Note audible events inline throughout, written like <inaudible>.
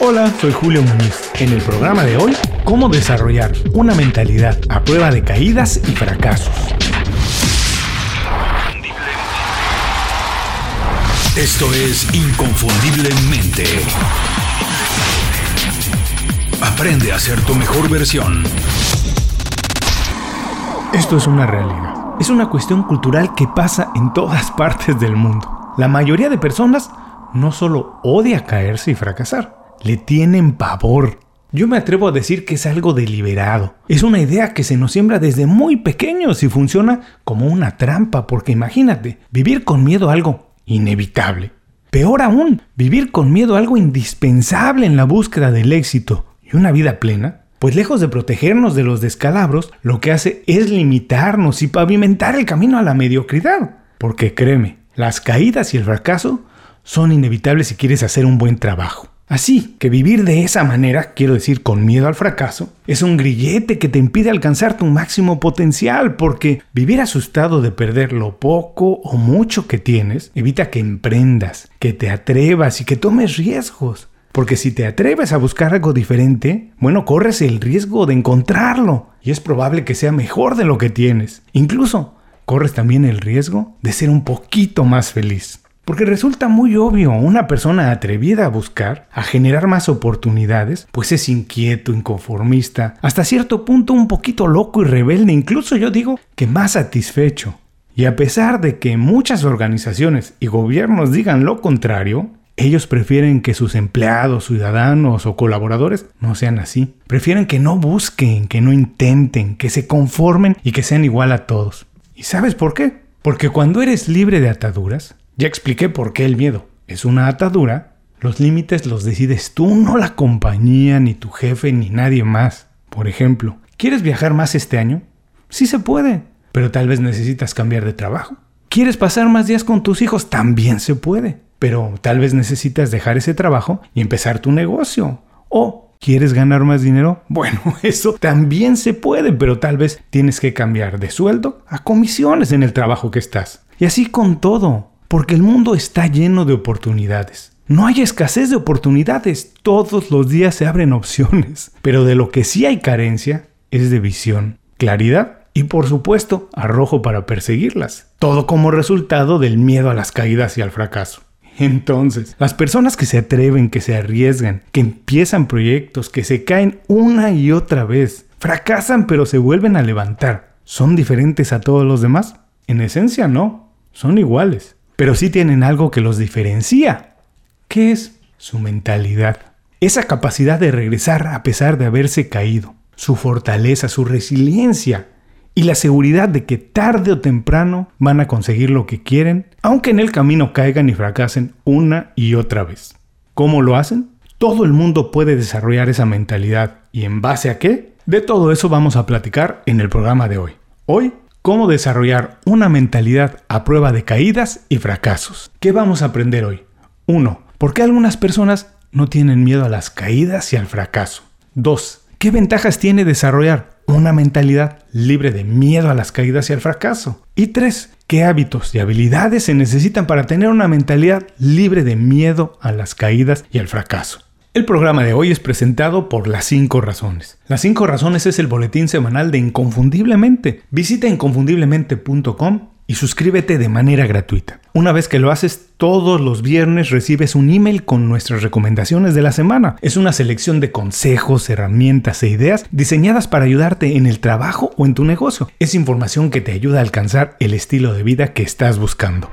Hola, soy Julio Muñiz. En el programa de hoy, cómo desarrollar una mentalidad a prueba de caídas y fracasos. Esto es Inconfundiblemente. Aprende a ser tu mejor versión. Esto es una realidad. Es una cuestión cultural que pasa en todas <laughs> partes del mundo. La mayoría de personas no solo odia caerse y fracasar, le tienen pavor. Yo me atrevo a decir que es algo deliberado. Es una idea que se nos siembra desde muy pequeños y funciona como una trampa, porque imagínate, vivir con miedo a algo inevitable. Peor aún, vivir con miedo a algo indispensable en la búsqueda del éxito y una vida plena, pues lejos de protegernos de los descalabros, lo que hace es limitarnos y pavimentar el camino a la mediocridad. Porque créeme, las caídas y el fracaso son inevitables si quieres hacer un buen trabajo. Así que vivir de esa manera, quiero decir con miedo al fracaso, es un grillete que te impide alcanzar tu máximo potencial, porque vivir asustado de perder lo poco o mucho que tienes evita que emprendas, que te atrevas y que tomes riesgos. Porque si te atreves a buscar algo diferente, bueno, corres el riesgo de encontrarlo y es probable que sea mejor de lo que tienes. Incluso corres también el riesgo de ser un poquito más feliz. Porque resulta muy obvio, una persona atrevida a buscar, a generar más oportunidades, pues es inquieto, inconformista, hasta cierto punto un poquito loco y rebelde, incluso yo digo que más satisfecho. Y a pesar de que muchas organizaciones y gobiernos digan lo contrario, ellos prefieren que sus empleados, ciudadanos o colaboradores no sean así. Prefieren que no busquen, que no intenten, que se conformen y que sean igual a todos. ¿Y sabes por qué? Porque cuando eres libre de ataduras, ya expliqué por qué el miedo es una atadura. Los límites los decides tú, no la compañía, ni tu jefe, ni nadie más. Por ejemplo, ¿quieres viajar más este año? Sí se puede, pero tal vez necesitas cambiar de trabajo. ¿Quieres pasar más días con tus hijos? También se puede, pero tal vez necesitas dejar ese trabajo y empezar tu negocio. O ¿Quieres ganar más dinero? <laughs> Bueno, eso también se puede, pero tal vez tienes que cambiar de sueldo a comisiones en el trabajo que estás. Y así con todo. Porque el mundo está lleno de oportunidades. No hay escasez de oportunidades, todos los días se abren opciones, pero de lo que sí hay carencia es de visión, claridad y por supuesto arrojo para perseguirlas, todo como resultado del miedo a las caídas y al fracaso. Entonces, las personas que se atreven, que se arriesgan, que empiezan proyectos, que se caen una y otra vez, fracasan pero se vuelven a levantar, ¿son diferentes a todos los demás? En esencia no, son iguales pero sí tienen algo que los diferencia. ¿Qué es? Su mentalidad. Esa capacidad de regresar a pesar de haberse caído. Su fortaleza, su resiliencia y la seguridad de que tarde o temprano van a conseguir lo que quieren, aunque en el camino caigan y fracasen una y otra vez. ¿Cómo lo hacen? Todo el mundo puede desarrollar esa mentalidad. ¿Y en base a qué? De todo eso vamos a platicar en el programa de hoy. Hoy cómo desarrollar una mentalidad a prueba de caídas y fracasos. ¿Qué vamos a aprender hoy? 1. ¿Por qué algunas personas no tienen miedo a las caídas y al fracaso? 2. ¿Qué ventajas tiene desarrollar una mentalidad libre de miedo a las caídas y al fracaso? Y 3. ¿Qué hábitos y habilidades se necesitan para tener una mentalidad libre de miedo a las caídas y al fracaso? El programa de hoy es presentado por Las 5 Razones. Las 5 Razones es el boletín semanal de Inconfundiblemente. Visita inconfundiblemente.com y suscríbete de manera gratuita. Una vez que lo haces, todos los viernes recibes un email con nuestras recomendaciones de la semana. Es una selección de consejos, herramientas e ideas diseñadas para ayudarte en el trabajo o en tu negocio. Es información que te ayuda a alcanzar el estilo de vida que estás buscando.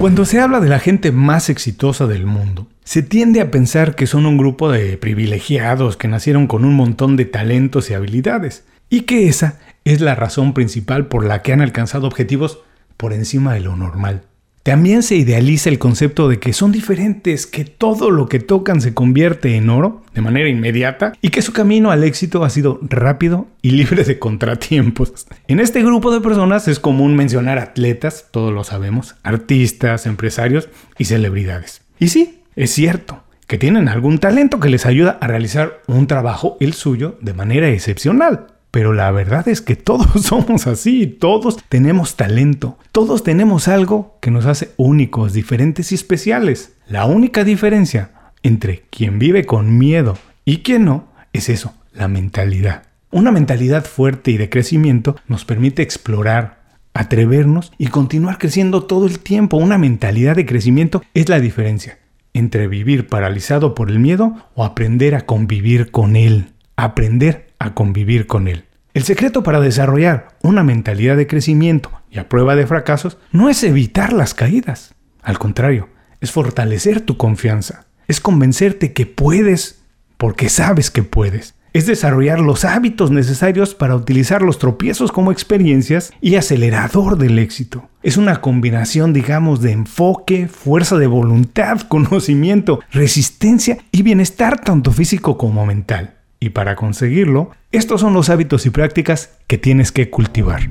Cuando se habla de la gente más exitosa del mundo, se tiende a pensar que son un grupo de privilegiados que nacieron con un montón de talentos y habilidades, y que esa es la razón principal por la que han alcanzado objetivos por encima de lo normal. También se idealiza el concepto de que son diferentes, que todo lo que tocan se convierte en oro de manera inmediata y que su camino al éxito ha sido rápido y libre de contratiempos. En este grupo de personas es común mencionar atletas, todos lo sabemos, artistas, empresarios y celebridades. Y sí, es cierto que tienen algún talento que les ayuda a realizar un trabajo, el suyo, de manera excepcional. Pero la verdad es que todos <laughs> somos así, todos tenemos talento, todos tenemos algo que nos hace únicos, diferentes y especiales. La única diferencia entre quien vive con miedo y quien no es eso, la mentalidad. Una mentalidad fuerte y de crecimiento nos permite explorar, atrevernos y continuar creciendo todo el tiempo. Una mentalidad de crecimiento es la diferencia entre vivir paralizado por el miedo o aprender a convivir con él. Aprender a convivir con él. El secreto para desarrollar una mentalidad de crecimiento y a prueba de fracasos no es evitar las caídas. Al contrario, es fortalecer tu confianza. Es convencerte que puedes porque sabes que puedes. Es desarrollar los hábitos necesarios para utilizar los tropiezos como experiencias y acelerador del éxito. Es una combinación, digamos, de enfoque, fuerza de voluntad, <laughs> conocimiento, resistencia y bienestar tanto físico como mental. Y para conseguirlo, estos son los hábitos y prácticas que tienes que cultivar.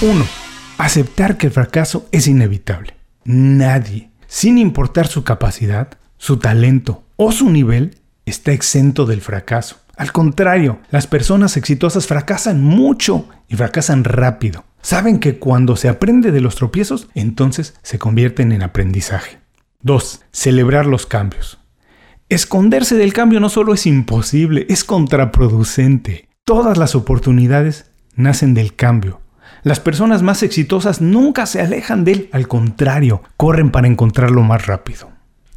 1. Aceptar que el fracaso es inevitable. Nadie, sin importar su capacidad, su talento o su nivel, está exento del fracaso. Al contrario, las personas exitosas fracasan mucho y fracasan rápido. Saben que cuando se aprende de los tropiezos, entonces se convierten en aprendizaje. 2. Celebrar los cambios. Esconderse del cambio no solo es imposible, es contraproducente. Todas las oportunidades nacen del cambio. Las personas más exitosas nunca se alejan de él, al contrario, corren para encontrarlo más rápido.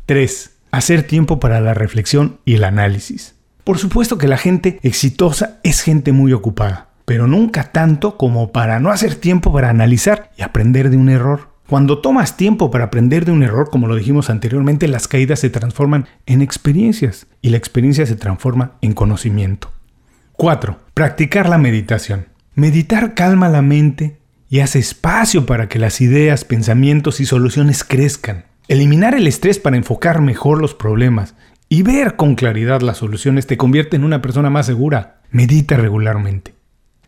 3. Hacer tiempo para la reflexión y el análisis. Por supuesto que la gente exitosa es gente muy ocupada, pero nunca tanto como para no hacer tiempo para analizar y aprender de un error. Cuando tomas tiempo para aprender de un error, como lo dijimos anteriormente, las caídas se transforman en experiencias y la experiencia se transforma en conocimiento. 4. Practicar la meditación. Meditar calma la mente y hace espacio para que las ideas, pensamientos y soluciones crezcan. Eliminar el estrés para enfocar mejor los problemas y ver con claridad las soluciones te convierte en una persona más segura. Medita regularmente.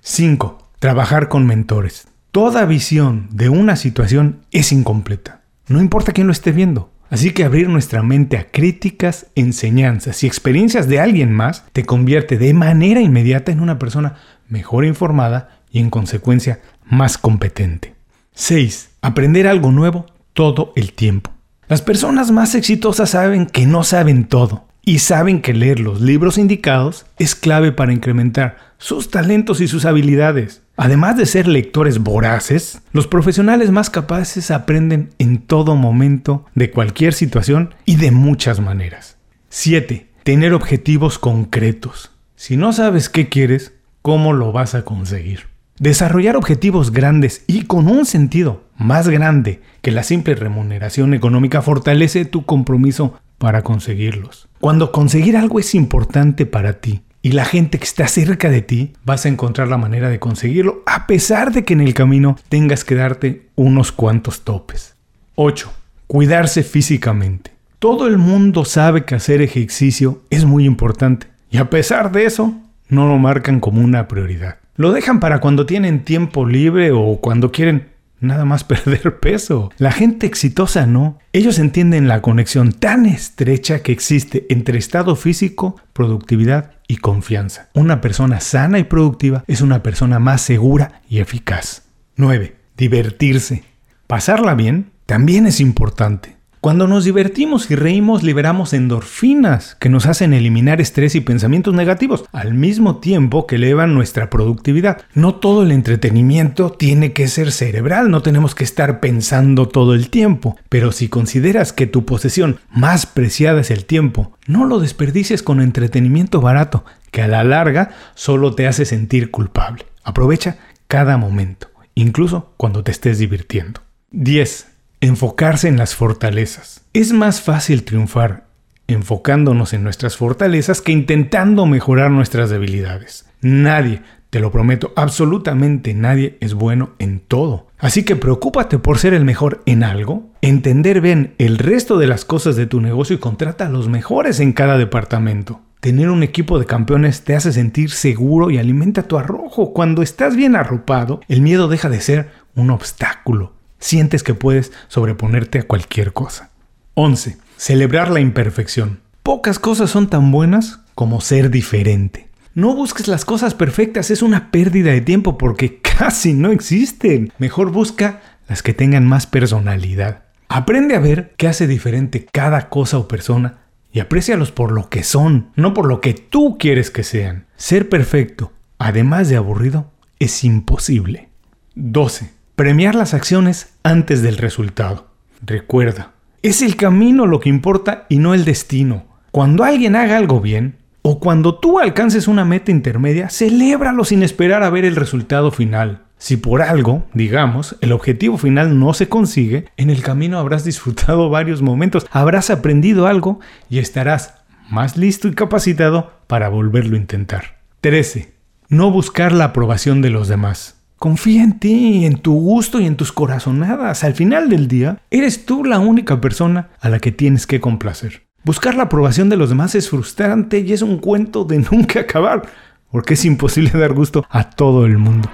5. Trabajar con mentores. Toda visión de una situación es incompleta. No importa quién lo esté viendo. Así que abrir nuestra mente a críticas, enseñanzas y experiencias de alguien más te convierte de manera inmediata en una persona mejor informada y en consecuencia más competente. 6. Aprender algo nuevo todo el tiempo. Las personas más exitosas saben que no saben todo y saben que leer los libros indicados es clave para incrementar sus talentos y sus habilidades. Además de ser lectores voraces, los profesionales más capaces aprenden en todo momento, de cualquier situación y de muchas maneras. 7. Tener objetivos concretos. Si no sabes qué quieres, ¿cómo lo vas a conseguir? Desarrollar objetivos grandes y con un sentido más grande que la simple remuneración económica fortalece tu compromiso para conseguirlos. Cuando conseguir algo es importante para ti, y la gente que está cerca de ti, vas a encontrar la manera de conseguirlo, a pesar de que en el camino tengas que darte unos cuantos topes. 8. Cuidarse físicamente. Todo el mundo sabe que hacer ejercicio es muy importante, y a pesar de eso, no lo marcan como una prioridad. Lo dejan para cuando tienen tiempo libre o cuando quieren nada más <laughs> perder peso. La gente exitosa no. Ellos entienden la conexión tan estrecha que existe entre estado físico, productividad y confianza. Una persona sana y productiva es una persona más segura y eficaz. 9. Divertirse. Pasarla bien también es importante. Cuando nos divertimos y reímos liberamos endorfinas que nos hacen eliminar estrés y pensamientos negativos, al mismo tiempo que elevan nuestra productividad. No todo el entretenimiento tiene que ser cerebral, no tenemos que estar pensando todo el tiempo, pero si consideras que tu posesión más preciada es el tiempo, no lo desperdicies con entretenimiento barato, que a la larga solo te hace sentir culpable. Aprovecha cada momento, incluso cuando te estés divirtiendo. 10 enfocarse en las fortalezas. Es más fácil triunfar enfocándonos en nuestras fortalezas que intentando mejorar nuestras debilidades. Nadie, te lo prometo, absolutamente nadie es bueno en todo. Así que preocúpate por ser el mejor en algo, entender bien el resto de las cosas de tu negocio y contrata a los mejores en cada departamento. Tener un equipo de campeones te hace sentir seguro y alimenta tu arrojo. Cuando estás bien arropado, el miedo deja de ser un obstáculo sientes que puedes sobreponerte a cualquier cosa. 11. Celebrar la imperfección. Pocas cosas son tan buenas como ser diferente. No busques las cosas perfectas, es una pérdida de tiempo porque <laughs> casi no existen. Mejor busca las que tengan más personalidad. Aprende a ver qué hace diferente cada cosa o persona y aprécialos por lo que son, no por lo que tú quieres que sean. Ser perfecto, además de aburrido, es imposible. 12. Premiar las acciones antes del resultado. Recuerda, es el camino lo que importa y no el destino. Cuando alguien haga algo bien, o cuando tú alcances una meta intermedia, celébralo sin esperar a ver el resultado final. Si por algo, digamos, el objetivo final no se consigue, en el camino habrás disfrutado varios momentos, habrás aprendido algo y estarás más listo y capacitado para volverlo a intentar. 13. No buscar la aprobación de los demás. Confía en ti, en tu gusto y en tus corazonadas. Al final del día, eres tú la única persona a la que tienes que complacer. Buscar la aprobación de los demás es frustrante y es un cuento de <laughs> nunca acabar, porque es imposible dar gusto a todo el mundo.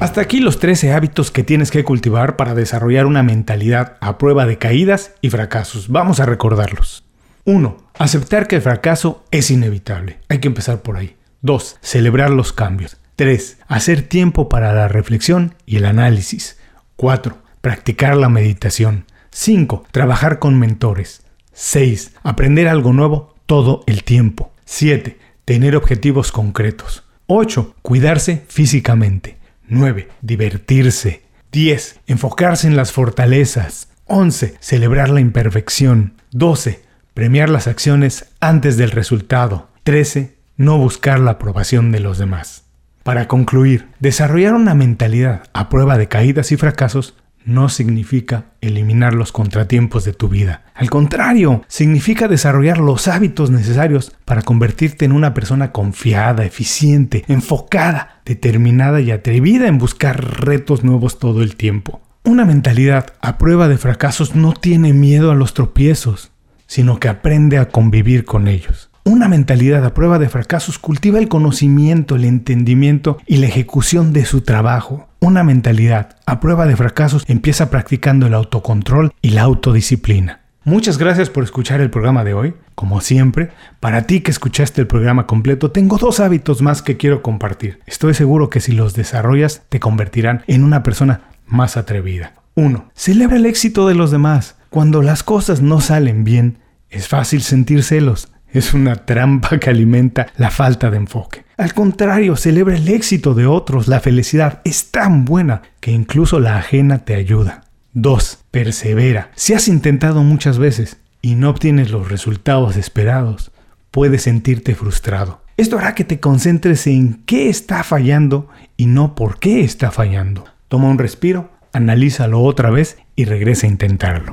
Hasta aquí los 13 hábitos que tienes que cultivar para desarrollar una mentalidad a prueba de caídas y fracasos. Vamos a recordarlos. 1. Aceptar que el fracaso es inevitable. Hay que empezar por ahí. 2. Celebrar los cambios. 3. Hacer tiempo para la reflexión y el análisis. 4. Practicar la meditación. 5. Trabajar con mentores. 6. Aprender algo nuevo todo el tiempo. 7. Tener objetivos concretos. 8. Cuidarse físicamente. 9. Divertirse. 10. Enfocarse en las fortalezas. 11. Celebrar la imperfección. 12. Premiar las acciones antes del resultado. 13. No buscar la aprobación de los demás. Para concluir, desarrollar una mentalidad a prueba de caídas y fracasos no significa eliminar los contratiempos de tu vida. Al contrario, significa desarrollar los hábitos necesarios para convertirte en una persona confiada, eficiente, enfocada, determinada y atrevida en buscar retos nuevos todo el tiempo. Una mentalidad a prueba de fracasos no tiene miedo a los tropiezos, sino que aprende a convivir con ellos. Una mentalidad a prueba de fracasos cultiva el conocimiento, el entendimiento y la ejecución de su trabajo. Una mentalidad a prueba de fracasos empieza practicando el autocontrol y la autodisciplina. Muchas gracias por escuchar el programa de hoy. Como siempre, para ti que escuchaste el programa completo, tengo dos hábitos más que quiero compartir. Estoy seguro que si los desarrollas te convertirán en una persona más atrevida. 1. Celebra el éxito de los demás. Cuando las cosas no salen bien, es fácil sentir celos es una trampa que alimenta la falta de enfoque. Al contrario, celebra el éxito de otros. La felicidad es tan buena que incluso la ajena te ayuda. 2. Persevera. Si has intentado muchas veces y no obtienes los resultados esperados, puedes sentirte frustrado. Esto hará que te concentres en qué está fallando y no por qué está fallando. Toma un respiro, analízalo otra vez y regresa a intentarlo.